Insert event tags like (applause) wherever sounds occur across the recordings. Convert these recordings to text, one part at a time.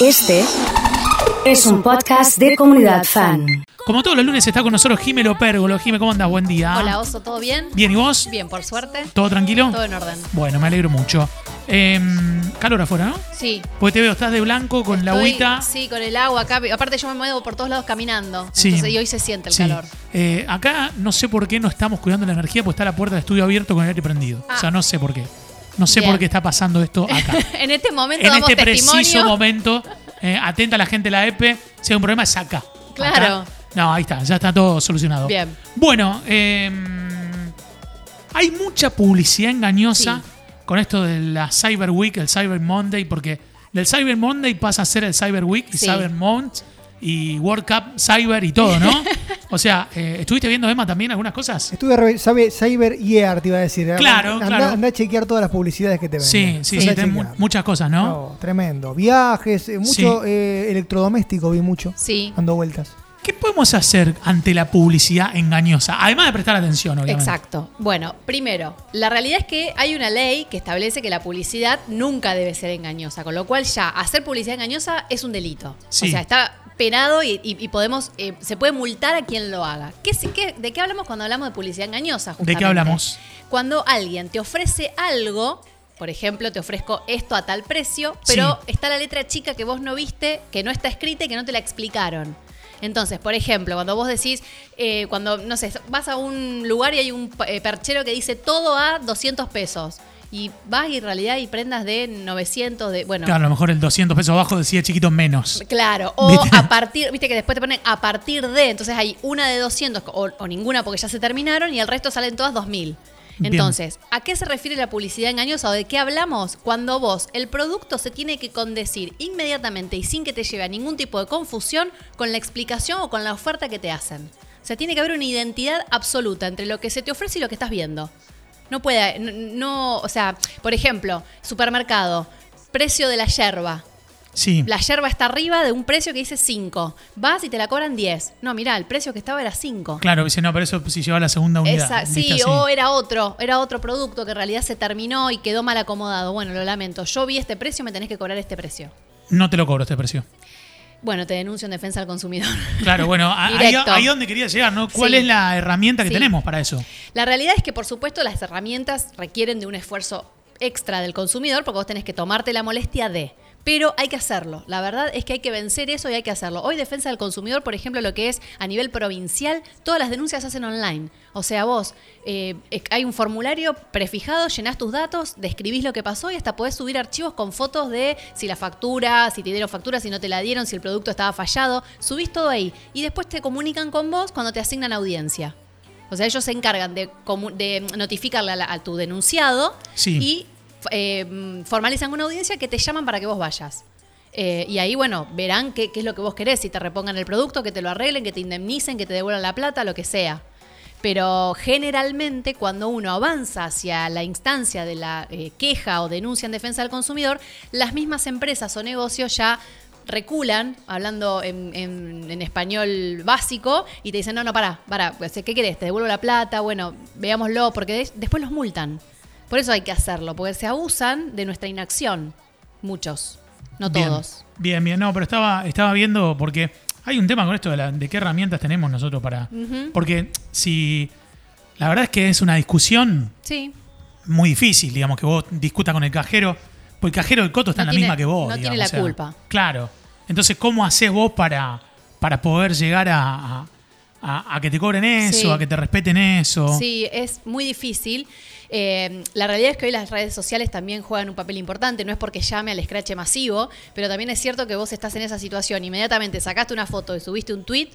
Este es un podcast de comunidad fan. Como todos los lunes está con nosotros Jime Lopérgolo. Jime, ¿cómo andas? Buen día. Hola, Oso, ¿todo bien? Bien, ¿y vos? Bien, por suerte. ¿Todo tranquilo? Todo en orden. Bueno, me alegro mucho. Em, calor afuera, ¿no? Sí. Porque te veo, estás de blanco con la agüita. Sí, con el agua acá. Aparte yo me muevo por todos lados caminando. Sí. Entonces, y hoy se siente el Sí. calor. Eh, acá no sé por qué no estamos cuidando la energía, porque está la puerta del estudio abierto con el aire prendido. Ah. O sea, no sé por qué. No sé Bien. por qué está pasando esto acá. (laughs) en este momento en damos este preciso momento, eh, atenta a la gente de la EPE, si hay un problema es acá. Claro. Acá. No, ahí está, ya está todo solucionado. Bien. Bueno, eh, hay mucha publicidad engañosa Sí. con esto de la Cyber Week, el Cyber Monday, porque del Cyber Monday pasa a ser el Cyber Week y Sí. Cyber Month y World Cup Cyber y todo, ¿no? (laughs) o sea, eh, ¿estuviste viendo, Emma, también algunas cosas? Estuve, sabe, Cyber EAR, te iba a decir. Claro, anda, claro. Anda a chequear todas las publicidades que te venden. Sí, sí, mu- muchas cosas, ¿no? No, tremendo. Viajes, eh, mucho eh, electrodoméstico vi mucho. Sí. Dando vueltas. ¿Qué podemos hacer ante la publicidad engañosa? Además de prestar atención, obviamente. Exacto. Bueno, primero, la realidad es que hay una ley que establece que la publicidad nunca debe ser engañosa, con lo cual ya hacer publicidad engañosa es un delito. Sí. O sea, está penado y, y- y podemos, eh, se puede multar a quien lo haga. ¿Qué, ¿De qué hablamos cuando hablamos de publicidad engañosa? ¿De qué justamente? hablamos? Cuando alguien te ofrece algo, por ejemplo, te ofrezco esto a tal precio, pero Sí. está la letra chica que vos no viste, que no está escrita y que no te la explicaron. Entonces, por ejemplo, cuando vos decís, eh, cuando, no sé, vas a un lugar y hay un eh, perchero que dice todo a 200 pesos. Y vas y en realidad hay prendas de 900, de, bueno, Claro, a lo mejor el 200 pesos abajo decía chiquito menos. Claro, o ¿Viste? a partir, viste que después te ponen a partir de, entonces hay una de 200 o, o ninguna porque ya se terminaron y el resto salen todas 2000. Bien. Entonces, ¿a qué se refiere la publicidad engañosa o de qué hablamos? Cuando vos, el producto se tiene que condecir inmediatamente y sin que te lleve a ningún tipo de confusión con la explicación o con la oferta que te hacen. O sea, tiene que haber una identidad absoluta entre lo que se te ofrece y lo que estás viendo. No puede, no, no- o sea, por ejemplo, supermercado, precio de la yerba. Sí. La yerba está arriba de un precio que dice 5. Vas y te la cobran 10. No, mirá, el precio que estaba era 5. Claro, dice, no, pero eso si lleva la segunda unidad. Sí, Así. o era otro, era otro producto que en realidad se terminó y quedó mal acomodado. Bueno, lo lamento. Yo vi este precio, me tenés que cobrar este precio. No te lo cobro este precio. Bueno, te denuncio en defensa del consumidor. (laughs) Claro, bueno, ahí, ahí donde quería llegar, ¿no? ¿Cuál Sí. es la herramienta que Sí. tenemos para eso? La realidad es que, por supuesto, las herramientas requieren de un esfuerzo extra del consumidor porque vos tenés que tomarte la molestia de. Pero hay que hacerlo. La verdad es que hay que vencer eso y hay que hacerlo. Hoy Defensa del Consumidor, por ejemplo, lo que es a nivel provincial, todas las denuncias se hacen online. O sea, vos, eh, hay un formulario prefijado, llenás tus datos, describís lo que pasó y hasta podés subir archivos con fotos de si la factura, si te dieron factura, si no te la dieron, si el producto estaba fallado. Subís todo ahí. Y después te comunican con vos cuando te asignan audiencia. O sea, ellos se encargan de, de notificarle a, la- a tu denunciado Sí. y eh, formalizan una audiencia que te llaman para que vos vayas. Eh, y ahí, bueno, verán qué, es lo que vos querés, si te repongan el producto, que te lo arreglen, que te indemnicen, que te devuelvan la plata, lo que sea. Pero generalmente cuando uno avanza hacia la instancia de la eh, queja o denuncia en defensa del consumidor, las mismas empresas o negocios ya reculan, hablando en, español básico, y te dicen, no, no, pará, pará, pues, ¿qué querés? ¿Te devuelvo la plata? Bueno, veámoslo, porque des- después los multan. Por eso hay que hacerlo, porque se abusan de nuestra inacción. Muchos, no Bien. todos. Bien, bien. No, pero estaba, estaba viendo porque hay un tema con esto de, la- de qué herramientas tenemos nosotros para... Porque si... La verdad es que es una discusión Sí. muy difícil, digamos, que vos discutas con el cajero, porque el cajero del coto está No en la tiene- misma que vos. no tiene digamos, la o sea, culpa. Claro. Entonces, ¿cómo haces vos para, para poder llegar a, a- a- a que te cobren eso, Sí. a que te respeten eso? Sí, es muy difícil. Eh, la realidad es que hoy las redes sociales también juegan un papel importante, no es porque llame al escrache masivo, pero también es cierto que vos estás en esa situación, inmediatamente sacaste una foto y subiste un tweet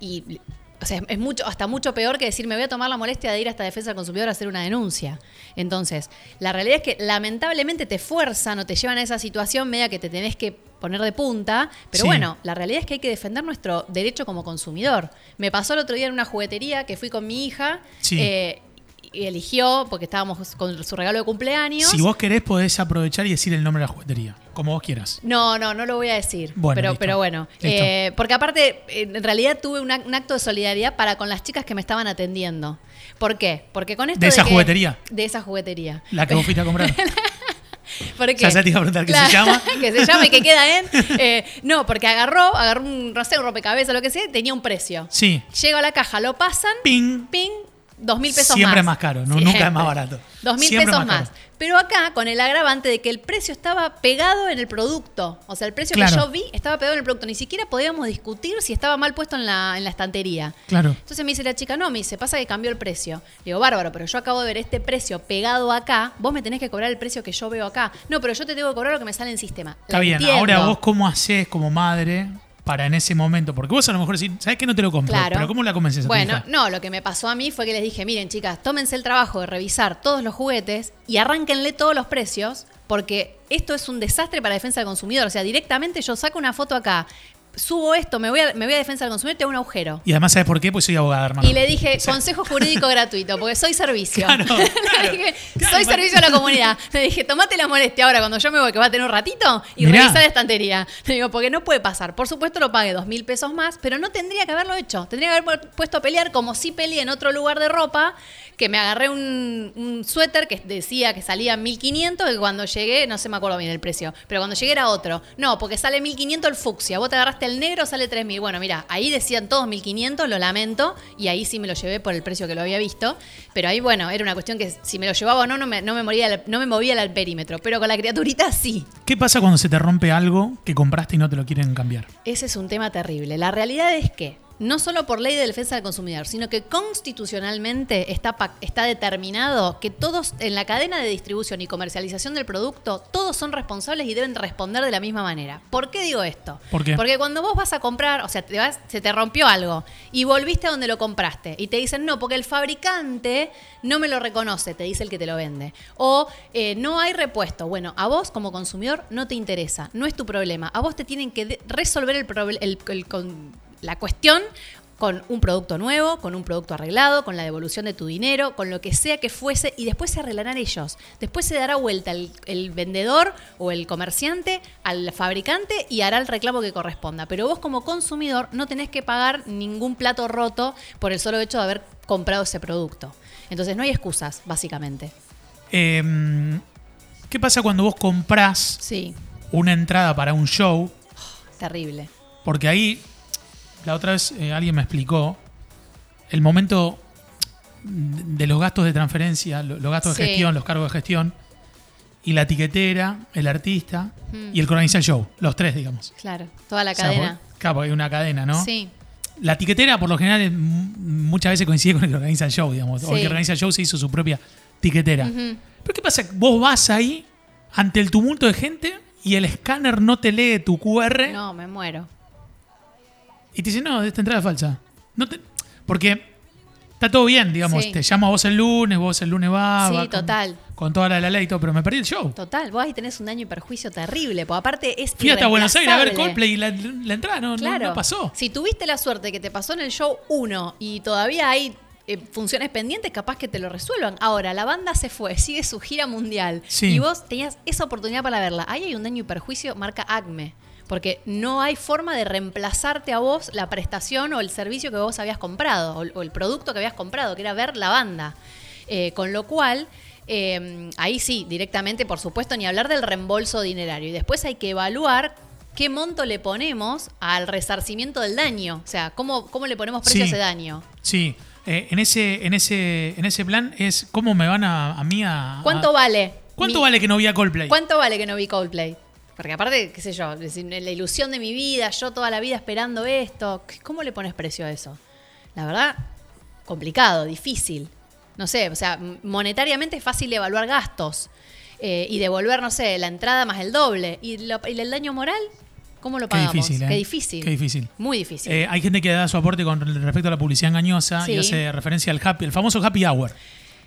y o sea, es mucho, hasta mucho peor que decir me voy a tomar la molestia de ir hasta defensa del consumidor a hacer una denuncia. Entonces, la realidad es que lamentablemente te fuerzan o te llevan a esa situación media que te tenés que poner de punta, pero Sí. bueno, la realidad es que hay que defender nuestro derecho como consumidor. Me pasó el otro día en una juguetería que fui con mi hija, Sí. eh, eligió, porque estábamos con su regalo de cumpleaños. Si vos querés, podés aprovechar y decir el nombre de la juguetería, como vos quieras. No, no, no lo voy a decir. Bueno, pero, listo. pero bueno. Eh, porque aparte, en realidad tuve un, ac- un acto de solidaridad para con las chicas que me estaban atendiendo. ¿Por qué? Porque con esto ¿De esa que- juguetería? De esa juguetería. La que vos fuiste a comprar. (laughs) Porque, Ya se te iba a preguntar qué Claro, se llama. (laughs) que se llama y que queda en. (laughs) eh, no, porque agarró, agarró un, no sé, un rompecabezas, lo que sea, tenía un precio. Sí. Llego a la caja, lo pasan, Ping. ping, dos mil pesos Siempre más. más caro, no- (laughs) nunca es más barato. Dos mil Siempre pesos más. Pero acá, con el agravante de que el precio estaba pegado en el producto. O sea, el precio Claro. que yo vi estaba pegado en el producto. Ni siquiera podíamos discutir si estaba mal puesto en la, en la estantería. Claro. Entonces me dice la chica, no, me dice, pasa que cambió el precio. Le digo, bárbaro, pero yo acabo de ver este precio pegado acá, vos me tenés que cobrar el precio que yo veo acá. No, pero yo te tengo que cobrar lo que me sale en sistema. Está La bien. entiendo. Ahora vos cómo haces como madre para en ese momento, porque vos a lo mejor decís, ¿sabes que no te lo compro? Claro. Pero ¿cómo la convences a tu Bueno, hija? no, lo que me pasó a mí fue que les dije, miren chicas, tómense el trabajo de revisar todos los juguetes y arránquenle todos los precios, porque esto es un desastre para la defensa del consumidor. O sea, directamente yo saco una foto acá, subo esto, me voy a, me voy a defensa del consumidor y te hago un agujero. Y además, ¿sabes por qué? Pues soy abogada, hermano. Y le dije, O sea, consejo jurídico (laughs) gratuito, porque soy servicio. Claro, (laughs) Le claro, dije, claro, soy servicio a la comunidad. (laughs) Le dije, tomate la molestia ahora cuando yo me voy, que va a tener un ratito, y Mirá. revisa la estantería. Le digo, porque no puede pasar. Por supuesto lo pague dos mil pesos más, pero no tendría que haberlo hecho. Tendría que haber pu- puesto a pelear como si peleé en otro lugar de ropa, que me agarré un, un suéter que decía que salía 1500 y cuando llegué, no sé, me acuerdo bien el precio, pero cuando llegué era otro. No, porque sale 1500 el fucsia. Vos te agarraste el negro, sale 3000. Bueno, mira, ahí decían todos 1500, lo lamento, y ahí sí me lo llevé por el precio que lo había visto. Pero ahí, bueno, era una cuestión que si me lo llevaba o no, no me, no me, moría, no me movía el perímetro. Pero con la criaturita sí. ¿Qué pasa cuando se te rompe algo que compraste y no te lo quieren cambiar? Ese es un tema terrible. La realidad es que, no solo por ley de defensa del consumidor, sino que constitucionalmente está, está determinado que todos en la cadena de distribución y comercialización del producto, todos son responsables y deben responder de la misma manera. ¿Por qué digo esto? ¿Por qué? Porque cuando vos vas a comprar, o sea, te vas- se te rompió algo y volviste a donde lo compraste y te dicen, no, porque el fabricante no me lo reconoce, te dice el que te lo vende. O eh, no hay repuesto. Bueno, a vos como consumidor no te interesa, no es tu problema. A vos te tienen que resolver el proble- el- el- con la cuestión con un producto nuevo, con un producto arreglado, con la devolución de tu dinero, con lo que sea que fuese, y después se arreglarán ellos. Después se dará vuelta el, el vendedor o el comerciante al fabricante y hará el reclamo que corresponda. Pero vos como consumidor no tenés que pagar ningún plato roto por el solo hecho de haber comprado ese producto. Entonces no hay excusas, básicamente. Eh, ¿Qué pasa cuando vos comprás Sí, una entrada para un show? terrible. Porque ahí, la otra vez eh, alguien me explicó el momento de los gastos de transferencia, lo- los gastos de gestión, los cargos de gestión, y la etiquetera, el artista Mm. y el que organiza el show. Los tres, digamos. Claro, toda la O sea, cadena. por- claro, porque hay una cadena, ¿no? Sí, La etiquetera, por lo general, es muchas veces coincide con el que organiza el show, digamos. O el que organiza el show se hizo su propia etiquetera. Pero ¿qué pasa? Vos vas ahí ante el tumulto de gente y el escáner no te lee tu QR no, me muero. Y te dice, no, esta entrada es falsa. No te- Porque está todo bien, digamos. Sí. Te llamo a vos el lunes, vos el lunes vas. Sí, vas con- total. Con, toda la la ley y todo, pero me perdí el show. Total, vos ahí tenés un daño y perjuicio terrible, porque aparte es Fui hasta Buenos Aires a ver. Coldplay y la, la entrada no, no- no pasó. Si tuviste la suerte que te pasó en el show 1 y todavía hay eh, funciones pendientes, capaz que te lo resuelvan. Ahora, la banda se fue, sigue su gira mundial Sí. y vos tenías esa oportunidad para verla. Ahí hay un daño y perjuicio, marca ACME. Porque no hay forma de reemplazarte a vos la prestación o el servicio que vos habías comprado, o, o el producto que habías comprado, que era ver la banda. Eh, con lo cual, eh, ahí sí, directamente, por supuesto, ni hablar del reembolso dinerario. Y después hay que evaluar qué monto le ponemos al resarcimiento del daño. O sea, cómo, cómo le ponemos precio Sí. a ese daño. Sí. Eh, en, ese, en, ese, en ese plan es cómo me van a, a mí a. ¿Cuánto a- vale? ¿Cuánto mi- vale que no vi a Coldplay? ¿Cuánto vale que no vi Coldplay? Porque aparte, qué sé yo, la ilusión de mi vida, yo toda la vida esperando esto, ¿cómo le pones precio a eso? La verdad, complicado, difícil. No sé, o sea, monetariamente es fácil evaluar gastos eh, y devolver, no sé, la entrada más el doble. ¿Y, lo- y el daño moral? ¿Cómo lo Qué pagamos? difícil, ¿eh? Qué difícil. Qué difícil. Muy difícil. Eh, hay gente que da su aporte con respecto a la publicidad engañosa y hace referencia al happy, el famoso happy hour.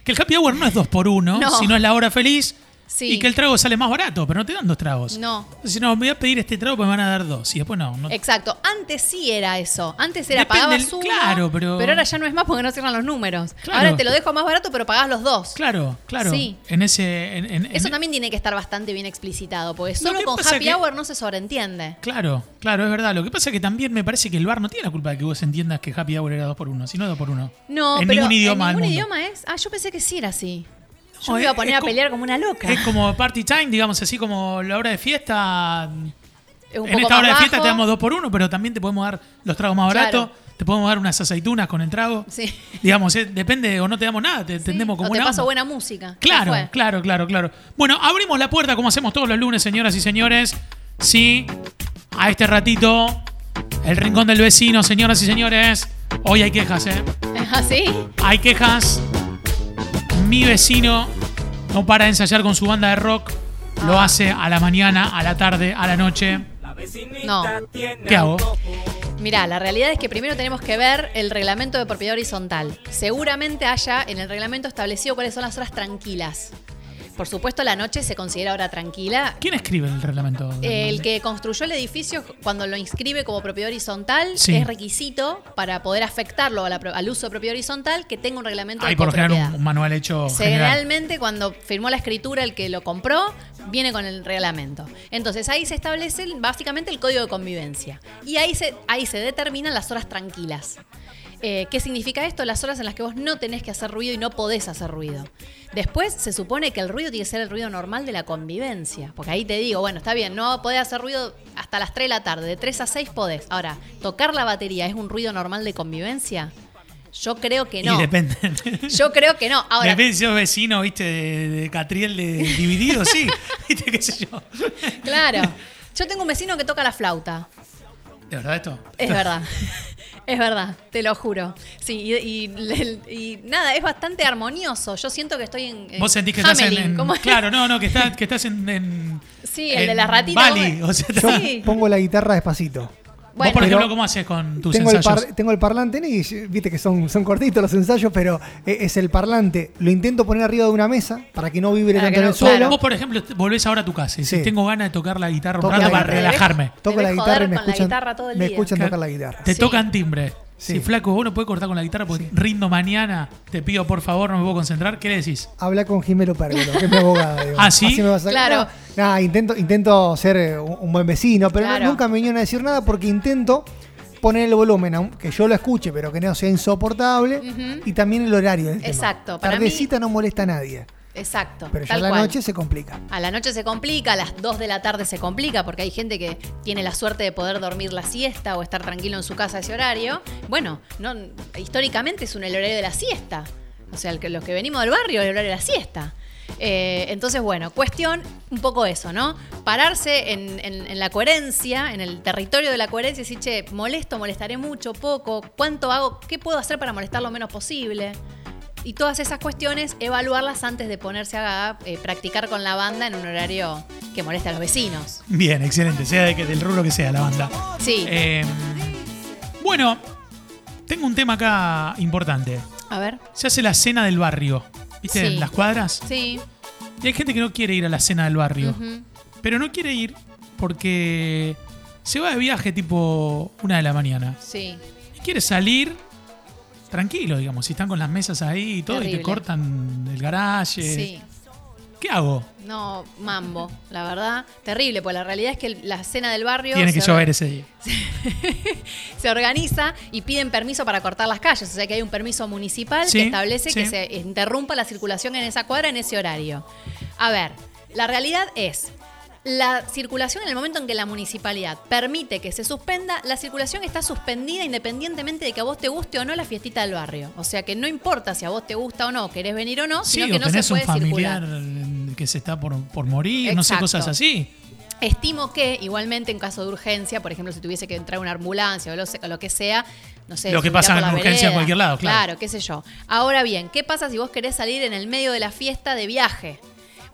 Que el happy hour no es dos por uno, (laughs) No. sino es la hora feliz Sí. y que el trago sale más barato, pero no te dan dos tragos. No. Si no, me voy a pedir este trago, pues me van a dar dos. Y después no. no- Exacto. Antes sí era eso. Antes era Depende pagabas el- uno, claro, pero- ahora ya no es más porque no cierran los números. Claro. Ahora te lo dejo más barato, pero pagás los dos. Claro, claro. Sí. En ese. en- en- Eso en- también tiene que estar bastante bien explicitado, porque Lo solo con happy que- hour no se sobreentiende. Claro, claro, es verdad. Lo que pasa es que también me parece que el bar no tiene la culpa de que vos entiendas que happy hour era dos por uno, sino dos por uno. No, en pero ningún idioma en ningún idioma es. Ah, yo pensé que sí era así. Yo me iba a poner a pelear como una loca. Es como party time, digamos así como la hora de fiesta. Un en esta hora de fiesta bajo. te damos dos por uno, pero también te podemos dar los tragos más Claro. baratos. Te podemos dar unas aceitunas con el trago. Sí. Digamos, eh, depende, o no te damos nada, te Sí, tendemos como o te una paso onda. buena música. Claro, claro, claro, claro. Bueno, abrimos la puerta como hacemos todos los lunes, señoras y señores. Sí, a este ratito, el rincón del vecino, señoras y señores. Hoy hay quejas, ¿eh? (laughs) ¿Ah, sí? Hay quejas. Mi vecino no para de ensayar con su banda de rock. Lo Ah. hace a la mañana, a la tarde, a la noche. No. ¿Qué hago? Mirá, la realidad es que primero tenemos que ver el reglamento de propiedad horizontal. Seguramente haya en el reglamento establecido cuáles son las horas tranquilas. Por supuesto, la noche se considera hora tranquila. ¿Quién escribe el reglamento? El que construyó el edificio, cuando lo inscribe como propiedad horizontal, Sí. es requisito para poder afectarlo a la pro- al uso de propiedad horizontal que tenga un reglamento Hay de por lo general un, un manual hecho general. Generalmente cuando firmó la escritura el que lo compró, viene con el reglamento. Entonces ahí se establece básicamente el código de convivencia. Y ahí se, ahí se determinan las horas tranquilas. Eh, ¿Qué significa esto? Las horas en las que vos no tenés que hacer ruido y no podés hacer ruido. Después se supone que el ruido tiene que ser el ruido normal de la convivencia. Porque ahí te digo, bueno, está bien, no podés hacer ruido hasta las 3 de la tarde. De 3 a 6 podés. Ahora, ¿tocar la batería es un ruido normal de convivencia? Yo creo que no. Y depende. Yo creo que no. Ahora, Depende si sos vecino, viste, de, de Catriel de dividido, sí. (laughs) ¿Viste qué sé yo? Claro. Yo tengo un vecino que toca la flauta. ¿De verdad esto? Es verdad. (laughs) Es verdad, te lo juro. Sí, y, y- y nada, es bastante armonioso. Yo siento que estoy en. en Vos sentís que estás en, Hamelin, en- ¿cómo es? Claro, no, no, que, estás que estás en, en- Sí, el de en las ratitas, Bali, o sea, Yo Sí. pongo la guitarra despacito. Bueno, vos, por ejemplo, pero- ¿cómo haces con tus Tengo el, ensayos? par- tengo el parlante y viste que son, son cortitos los ensayos, pero eh, es el parlante. Lo intento poner arriba de una mesa para que no vibre Para tanto en el suelo. claro. Vos, por ejemplo, volvés ahora a tu casa y Sí. si tengo ganas de tocar la guitarra un rato para relajarme. Toco la guitarra y me escuchan, guitarra todo el me día. escuchan tocar la guitarra. Te Sí. tocan timbre. Sí. Si flaco, vos no podés cortar con la guitarra porque rindo mañana, te pido por favor, no me puedo concentrar. ¿Qué le decís? Habla con Jimelo Pérgolo, que es mi abogada. digo. ¿Ah, sí? Así me vas a Claro. No, no, intento, intento ser eh, un, buen vecino, pero no- nunca me vinieron a decir nada porque intento poner el volumen, aunque yo lo escuche, pero que no sea insoportable, y también el horario del tema. Exacto, para Tardecita no molesta a nadie, Exacto. pero ya a la cual. noche se complica. A la noche se complica, a las 2 de la tarde se complica, porque hay gente que tiene la suerte de poder dormir la siesta o estar tranquilo en su casa a ese horario. Bueno, no, históricamente es un el horario de la siesta. O sea, el los que venimos del barrio, el horario de la siesta. Eh, entonces, bueno, cuestión un poco eso, ¿no? Pararse en, en- en la coherencia, en el territorio de la coherencia y decir, che, molesto, molestaré mucho, poco, cuánto hago, qué puedo hacer para molestar lo menos posible. Y todas esas cuestiones, evaluarlas antes de ponerse a eh, practicar con la banda en un horario que moleste a los vecinos. Bien, excelente, sea de que, del rubro que sea la banda. Sí. Eh, bueno, tengo un tema acá importante. a ver. Se hace la cena del barrio, ¿viste? Sí. En las cuadras. Sí. Y hay gente que no quiere ir a la cena del barrio. Pero no quiere ir porque se va de viaje tipo una de la mañana. Sí. Y quiere salir tranquilo, digamos. Si están con las mesas ahí y todo y te cortan el garaje. Sí. ¿Qué hago? No, mambo, la verdad. Terrible, pues la realidad es que la cena del barrio Tiene que llover ese día. (laughs) se organiza y piden permiso para cortar las calles. O sea que hay un permiso municipal Sí, que establece sí. que se interrumpa la circulación en esa cuadra en ese horario. A ver, la realidad es. La circulación en el momento en que la municipalidad permite que se suspenda, la circulación está suspendida independientemente de que a vos te guste o no la fiestita del barrio. O sea que no importa si a vos te gusta o no, querés venir o no, Sí, sino o que no se tenés un puede familiar circular. que se está por, por morir, no sé, cosas así. Estimo que, igualmente, en caso de urgencia, por ejemplo, si tuviese que entrar una ambulancia o lo, o lo que sea, no sé. Lo que pasa en la urgencia en vereda. cualquier lado, claro. Claro, qué sé yo. Ahora bien, ¿qué pasa si vos querés salir en el medio de la fiesta de viaje?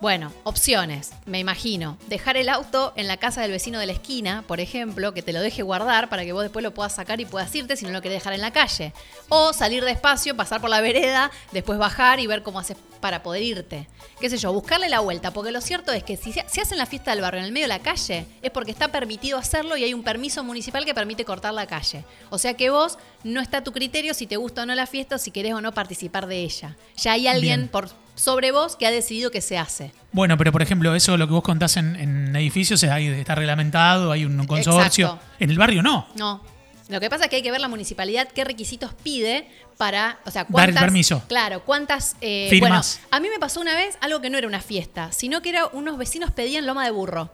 Bueno, opciones, me imagino. Dejar el auto en la casa del vecino de la esquina, por ejemplo, que te lo deje guardar para que vos después lo puedas sacar y puedas irte si no lo querés dejar en la calle. O salir despacio, pasar por la vereda, después bajar y ver cómo haces para poder irte. Qué sé yo, buscarle la vuelta, porque lo cierto es que si se hacen la fiesta del barrio en el medio de la calle, es porque está permitido hacerlo y hay un permiso municipal que permite cortar la calle. O sea que vos no está a tu criterio si te gusta o no la fiesta o si querés o no participar de ella. Ya hay alguien Bien. por sobre vos que ha decidido que se hace. Bueno, pero por ejemplo, eso lo que vos contás en, en edificios es ahí, está reglamentado, hay un consorcio. Exacto. En el barrio no. No. Lo que pasa es que hay que ver la municipalidad qué requisitos pide para, o sea, Dar el cuántas, permiso. Claro, cuántas eh, Firmas. Bueno, a mí me pasó una vez algo que no era una fiesta, sino que era unos vecinos pedían loma de burro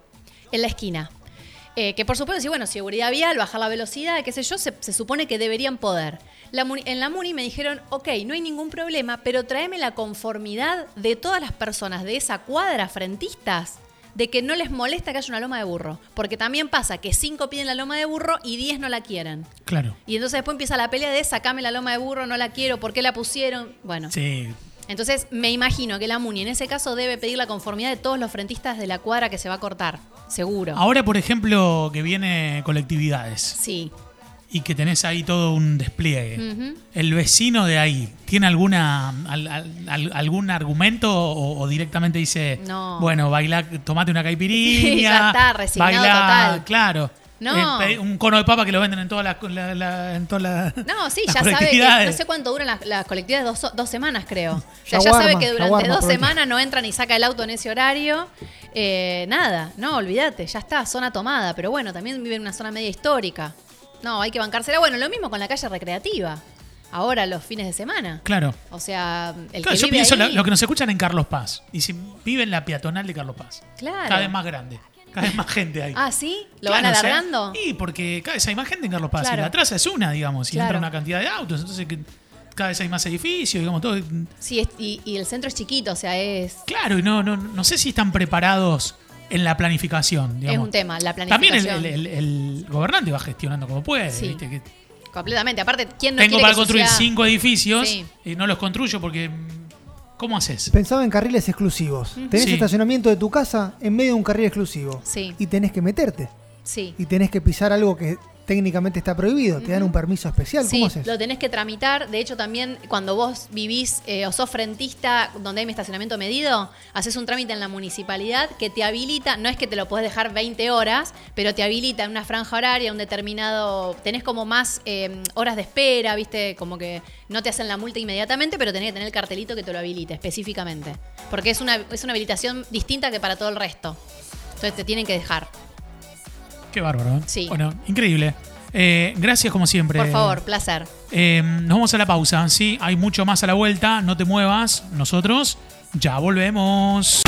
en la esquina. Eh, que por supuesto, sí, bueno, seguridad vial, bajar la velocidad, qué sé yo, se, se supone que deberían poder. La muni- en la MUNI me dijeron, ok, no hay ningún problema, pero tráeme la conformidad de todas las personas de esa cuadra frentistas de que no les molesta que haya una loma de burro. Porque también pasa que cinco piden la loma de burro y 10 no la quieren. Claro. Y entonces después empieza la pelea de sacame la loma de burro, no la quiero, ¿por qué la pusieron? Bueno. Sí. Entonces me imagino que la MUNI en ese caso debe pedir la conformidad de todos los frentistas de la cuadra que se va a cortar. Seguro. Ahora, por ejemplo, que viene colectividades Sí. Y que tenés ahí todo un despliegue. ¿El vecino de ahí tiene alguna al- al- al- algún argumento o, o directamente dice, No. bueno, baila, tomate una caipirinha, Sí, (laughs) ya está, resignado bailá", total. Claro. No. Eh, un cono de papa que lo venden en todas las la, la- en todas las No, sí, (laughs) las ya sabe que colectividades. no sé cuánto duran las, las colectividades, dos, dos semanas creo. O sea, ya sabe que durante shawarma, dos semanas no entra ni saca el auto en ese horario. Eh, nada, no, olvídate, ya está, zona tomada. Pero bueno, también vive en una zona media histórica. No, hay que bancársela. Bueno, lo mismo con la calle recreativa. Ahora los fines de semana. Claro. O sea, el Claro, que yo vive pienso ahí, lo, lo que nos escuchan en Carlos Paz. Y si vive en la peatonal de Carlos Paz. Claro. Cada vez más grande. Cada vez más gente hay. Ah, ¿sí? ¿Lo Claro, van o sea, alargando? Sí, porque cada vez hay más gente en Carlos Paz. Claro. Y la traza es una, digamos. Y Claro. entra una cantidad de autos. Entonces que cada vez hay más edificios, digamos, todo. Sí, y, y el centro es chiquito, o sea, es, Claro, y no, no, no sé si están preparados en la planificación. es Digamos. un tema, la También planificación. el, el- el- el gobernante va gestionando como puede. Sí. ¿viste? Que Completamente. Aparte, ¿quién no tengo quiere para que construir cinco edificios Sí. y no los construyo porque. mm, ¿Cómo haces? Pensaba en carriles exclusivos. Tenés Sí. estacionamiento de tu casa en medio de un carril exclusivo. Sí. Y tenés que meterte. Sí. Y tenés que pisar algo que técnicamente está prohibido. Te dan un permiso especial. Sí, ¿Cómo haces? lo tenés que tramitar. De hecho, también cuando vos vivís eh, o sos frentista donde hay mi estacionamiento medido, haces un trámite en la municipalidad que te habilita, no es que te lo podés dejar 20 horas, pero te habilita en una franja horaria, un determinado, tenés como más eh, horas de espera, viste, como que no te hacen la multa inmediatamente, pero tenés que tener el cartelito que te lo habilite específicamente. Porque es una, es una habilitación distinta que para todo el resto. Entonces te tienen que dejar. Qué bárbaro. ¿eh? Sí. Bueno, increíble. Eh, gracias como siempre. Por favor, placer. Eh, nos vamos a la pausa, ¿sí? Hay mucho más a la vuelta, no te muevas, nosotros ya volvemos.